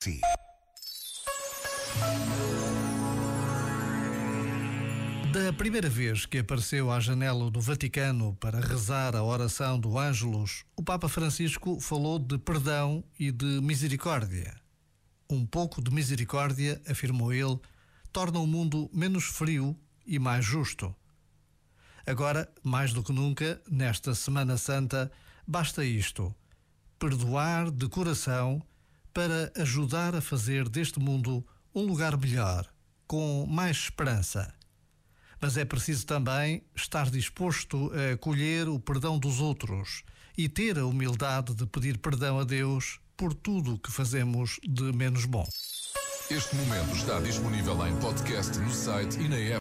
Si. Da primeira vez que apareceu à janela do Vaticano para rezar a oração do Ângelus, o Papa Francisco falou de perdão e de misericórdia. Um pouco de misericórdia, afirmou ele, torna o mundo menos frio e mais justo. Agora, mais do que nunca, nesta Semana Santa, basta isto: perdoar de coração para ajudar a fazer deste mundo um lugar melhor, com mais esperança. Mas é preciso também estar disposto a colher o perdão dos outros e ter a humildade de pedir perdão a Deus por tudo o que fazemos de menos bom. Este momento está disponível em podcast no site e na app.